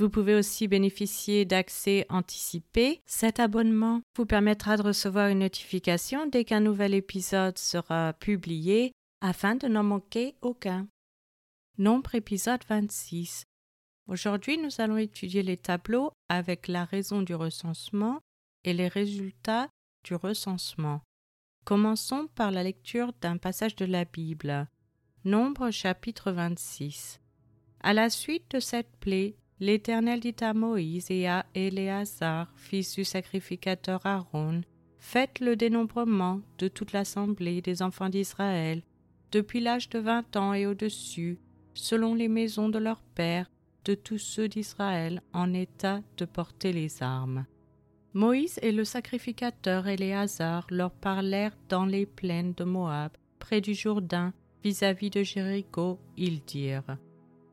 Vous pouvez aussi bénéficier d'accès anticipé. Cet abonnement vous permettra de recevoir une notification dès qu'un nouvel épisode sera publié afin de n'en manquer aucun. Nombre épisode 26. Aujourd'hui, nous allons étudier les tableaux avec la raison du recensement et les résultats du recensement. Commençons par la lecture d'un passage de la Bible. Nombre chapitre 26. À la suite de cette plaie, L'Éternel dit à Moïse et à Éléazar, fils du sacrificateur Aaron, Faites le dénombrement de toute l'assemblée des enfants d'Israël, depuis l'âge de vingt ans et au-dessus, selon les maisons de leurs pères, de tous ceux d'Israël en état de porter les armes. Moïse et le sacrificateur Éléazar leur parlèrent dans les plaines de Moab, près du Jourdain, vis-à-vis de Jéricho, ils dirent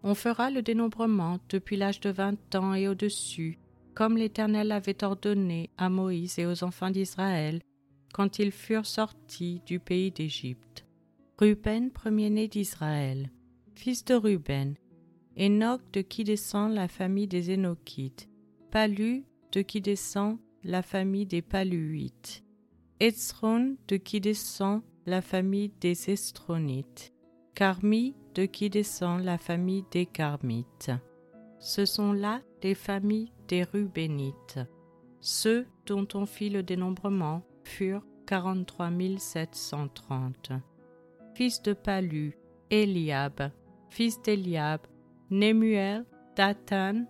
on fera le dénombrement depuis l'âge de vingt ans et au-dessus, comme l'Éternel avait ordonné à Moïse et aux enfants d'Israël quand ils furent sortis du pays d'Égypte. Ruben, premier-né d'Israël, fils de Ruben, Enoch de qui descend la famille des Énochites, Palu de qui descend la famille des Paluites, Etzron de qui descend la famille des Estronites, Carmi de qui descend la famille des Carmites. Ce sont là les familles des Rubénites. Ceux dont on fit le dénombrement furent 43 730. Fils de Palu, Eliab, fils d'Eliab, Nemuel, Dathan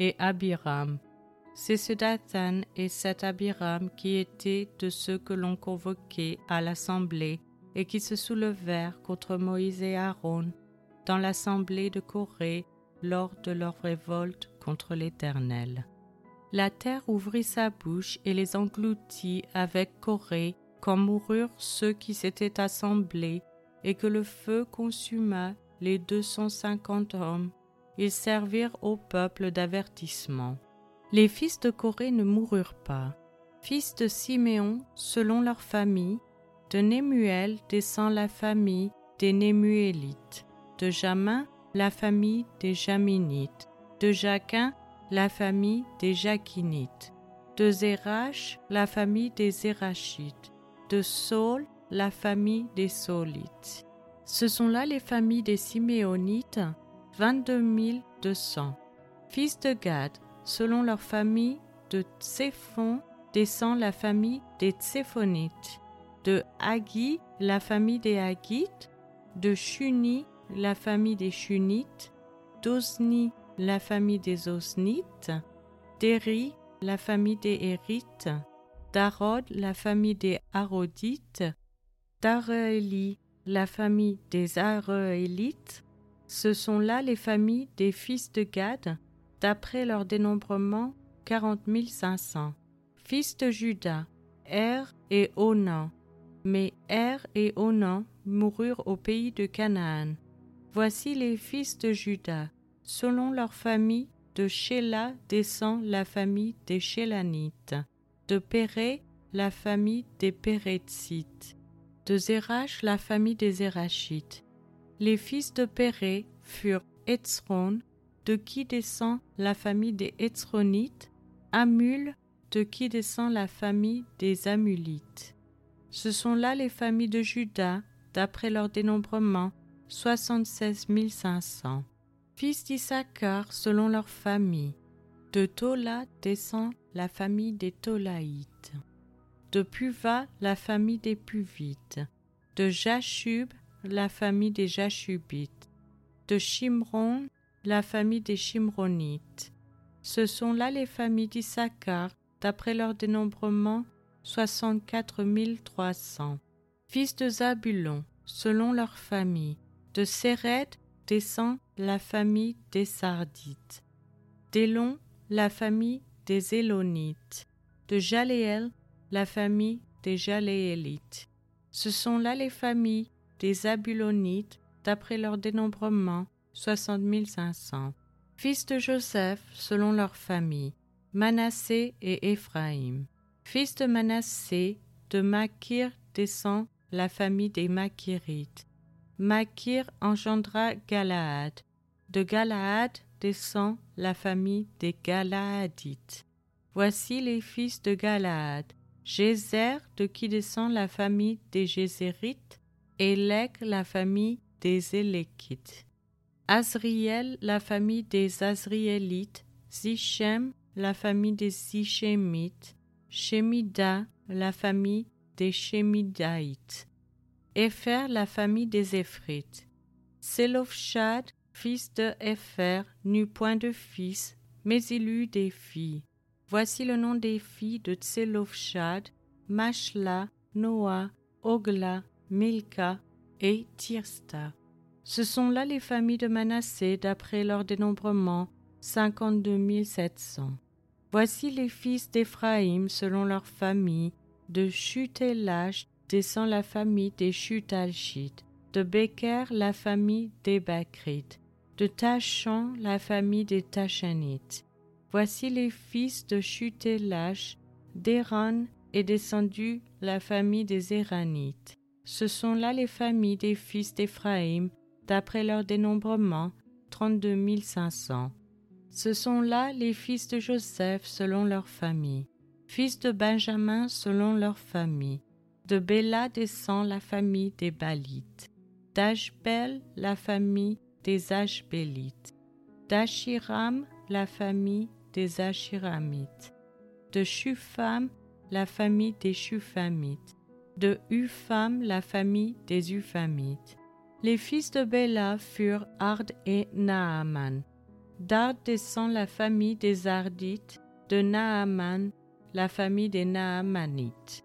et Abiram. C'est ce Dathan et cet Abiram qui étaient de ceux que l'on convoquait à l'assemblée et qui se soulevèrent contre Moïse et Aaron dans l'assemblée de Corée lors de leur révolte contre l'Éternel. La terre ouvrit sa bouche et les engloutit avec Corée quand moururent ceux qui s'étaient assemblés et que le feu consuma les deux cent cinquante hommes. Ils servirent au peuple d'avertissement. Les fils de Corée ne moururent pas. Fils de Siméon, selon leur famille, de Némuel descend la famille des Némuélites de Jamin, la famille des Jaminites, de Jaquin, la famille des Jaquinites, de Zérach, la famille des Zérachites, de Saul, la famille des Saulites. Ce sont là les familles des Siméonites, 22 200. Fils de Gad, selon leur famille, de Tséphon descend la famille des Tséphonites, de Hagi, la famille des Hagites, de Shuni, la famille des Shunites, d'Osni, la famille des Osnites, d'Eri, la famille des Hérites, d'Arod, la famille des Arodites, d'Areéli, la famille des Areélites. Ce sont là les familles des fils de Gad, d'après leur dénombrement, quarante mille cinq cents. Fils de Judas, Er et Onan. Mais Er et Onan moururent au pays de Canaan. Voici les fils de Judas. Selon leur famille, de Shéla descend la famille des Shélanites, de Péré la famille des Pérétzites, de Zérach la famille des Zérachites. Les fils de Péré furent Etzron, de qui descend la famille des Etzronites, Amul, de qui descend la famille des Amulites. Ce sont là les familles de Judas, d'après leur dénombrement, 76 500. Fils d'Issachar selon leur famille. De Tola descend la famille des Tolaïtes. De Puva, la famille des Puvites. De Jachub, la famille des Jachubites. De Shimron, la famille des Shimronites. Ce sont là les familles d'Issachar, d'après leur dénombrement, 64 300. Fils de Zabulon, selon leur famille. De Séred descend la famille des Sardites. D'Élon, la famille des Élonites. De Jaléel, la famille des Jaléélites. Ce sont là les familles des Zabulonites, d'après leur dénombrement, soixante mille cinq cents. Fils de Joseph, selon leur famille, Manassé et Éphraïm. Fils de Manassé, de Makir descend la famille des Makirites. Makir engendra Galaad. De Galaad descend la famille des Galaadites. Voici les fils de Galaad. Gézer, de qui descend la famille des Gézérites, Élec, la famille des Éléquites. Azriel, la famille des Azriélites, Zichem, la famille des Zichémites, Shemida, la famille des Shemidaïtes, La famille des Éphrites. Selofshad, fils de Épher, n'eut point de fils, mais il eut des filles. Voici le nom des filles de Tselofshad, Mashla, Noah, Ogla, Milka et Tirsta. Ce sont là les familles de Manassé d'après leur dénombrement, cinquante-deux sept cents. Voici les fils d'Éphraïm selon leur famille, de Chutelash descend la famille des Chutalchites, de Beker la famille des Bakrites, de Tachan la famille des Tachanites. Voici les fils de Chutelash, d'Eran est descendu la famille des Éranites. Ce sont là les familles des fils d'Éphraïm, d'après leur dénombrement, trente-deux cinq cents. Ce sont là les fils de Joseph selon leur famille, fils de Benjamin selon leur famille. De Béla descend la famille des Balites, d'Ashbel la famille des Ashbélites, d'Ashiram la famille des Ashiramites, de Shufam la famille des Shufamites, de Upham la famille des Uphamites. Les fils de Béla furent Ard et Naaman. D'Ard descend la famille des Ardites, de Naaman la famille des Naamanites.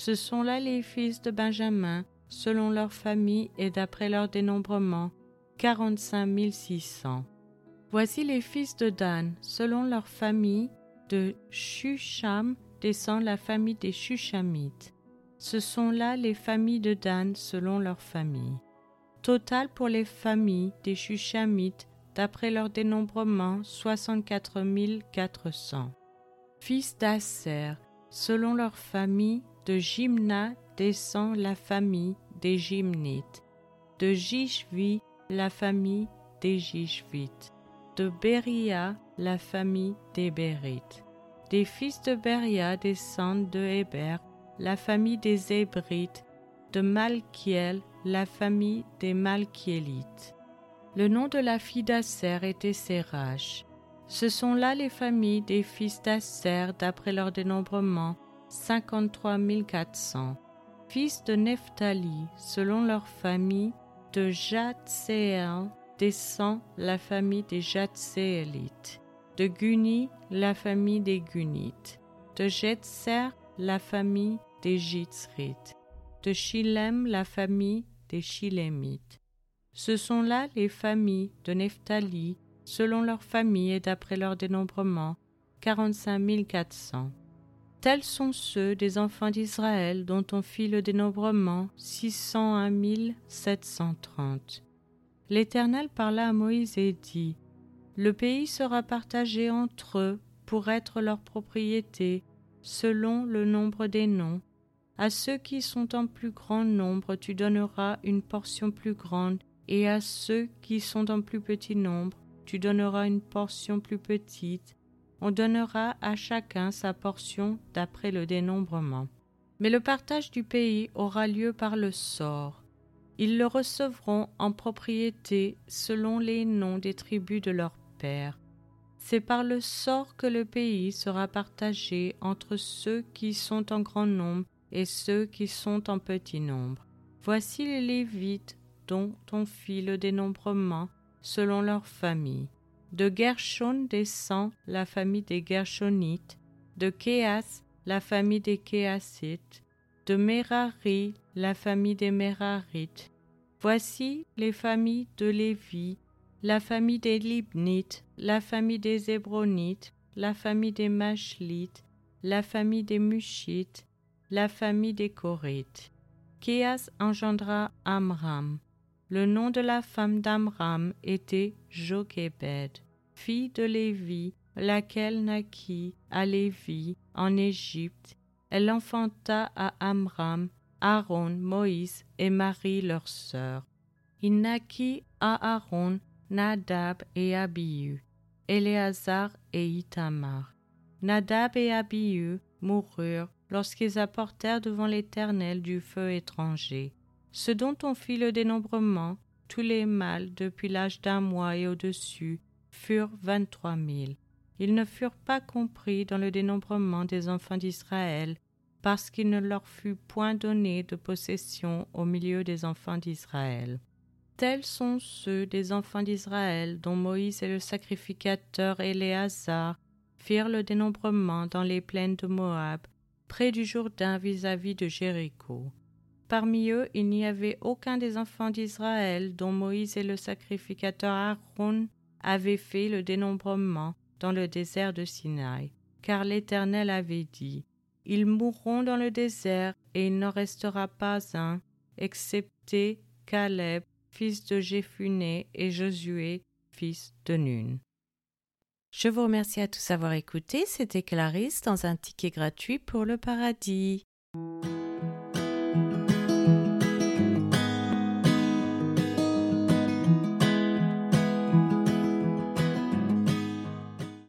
Ce sont là les fils de Benjamin, selon leur famille et d'après leur dénombrement, quarante-cinq six cents. Voici les fils de Dan, selon leur famille, de Shusham descend la famille des Shushamites. Ce sont là les familles de Dan selon leur famille. Total pour les familles des Shushamites, d'après leur dénombrement, 64 400. Fils d'Asser, selon leur famille, de Jimna descend la famille des Jimnites, de Jishvi la famille des Jishvites, de Beria la famille des Bérites. Des fils de Beria descendent de Héber, la famille des Hébrites, de Malkiel la famille des Malkielites. Le nom de la fille d'Asser était Sérach. Ce sont là les familles des fils d'Asser d'après leur dénombrement, 53 400. Fils de Nephtali, selon leur famille, de Jatseel descend la famille des Jatséelites. De Guni, la famille des Gunites. De Jetser, la famille des Jitzrites. De Shilem, la famille des Shilémites. Ce sont là les familles de Nephtali, selon leur famille et d'après leur dénombrement, quarante-cinq quatre cents. Tels sont ceux des enfants d'Israël dont on fit le dénombrement, six cent un mille sept cent trente. L'Éternel parla à Moïse et dit Le pays sera partagé entre eux pour être leur propriété, selon le nombre des noms, à ceux qui sont en plus grand nombre, tu donneras une portion plus grande, et à ceux qui sont en plus petit nombre, tu donneras une portion plus petite. On donnera à chacun sa portion d'après le dénombrement. Mais le partage du pays aura lieu par le sort. Ils le recevront en propriété selon les noms des tribus de leurs pères. C'est par le sort que le pays sera partagé entre ceux qui sont en grand nombre et ceux qui sont en petit nombre. Voici les Lévites dont on fit le dénombrement selon leur famille. De Gershon descend la famille des Gershonites, de Kéas la famille des Kéasites, de Merari la famille des Merarites. Voici les familles de Lévi, la famille des Libnites, la famille des Hébronites, la famille des Machlites, la famille des Mushites, la famille des Corites. Kéas engendra Amram. Le nom de la femme d'Amram était Jochebed, fille de Lévi, laquelle naquit à Lévi en Égypte. Elle enfanta à Amram, Aaron, Moïse et Marie leur sœur. Il naquit à Aaron, Nadab et Abihu, Éléazar et Itamar. Nadab et Abihu moururent lorsqu'ils apportèrent devant l'Éternel du feu étranger. Ce dont on fit le dénombrement, tous les mâles depuis l'âge d'un mois et au-dessus, furent vingt-trois mille. Ils ne furent pas compris dans le dénombrement des enfants d'Israël, parce qu'il ne leur fut point donné de possession au milieu des enfants d'Israël. Tels sont ceux des enfants d'Israël dont Moïse et le sacrificateur Éléazar firent le dénombrement dans les plaines de Moab, près du Jourdain vis-à-vis de Jéricho. Parmi eux, il n'y avait aucun des enfants d'Israël dont Moïse et le sacrificateur Aaron avaient fait le dénombrement dans le désert de Sinaï, car l'Éternel avait dit Ils mourront dans le désert, et il n'en restera pas un, excepté Caleb, fils de Jéphuné, et Josué, fils de Nun. Je vous remercie à tous d'avoir écouté. C'était Clarisse dans un ticket gratuit pour le paradis.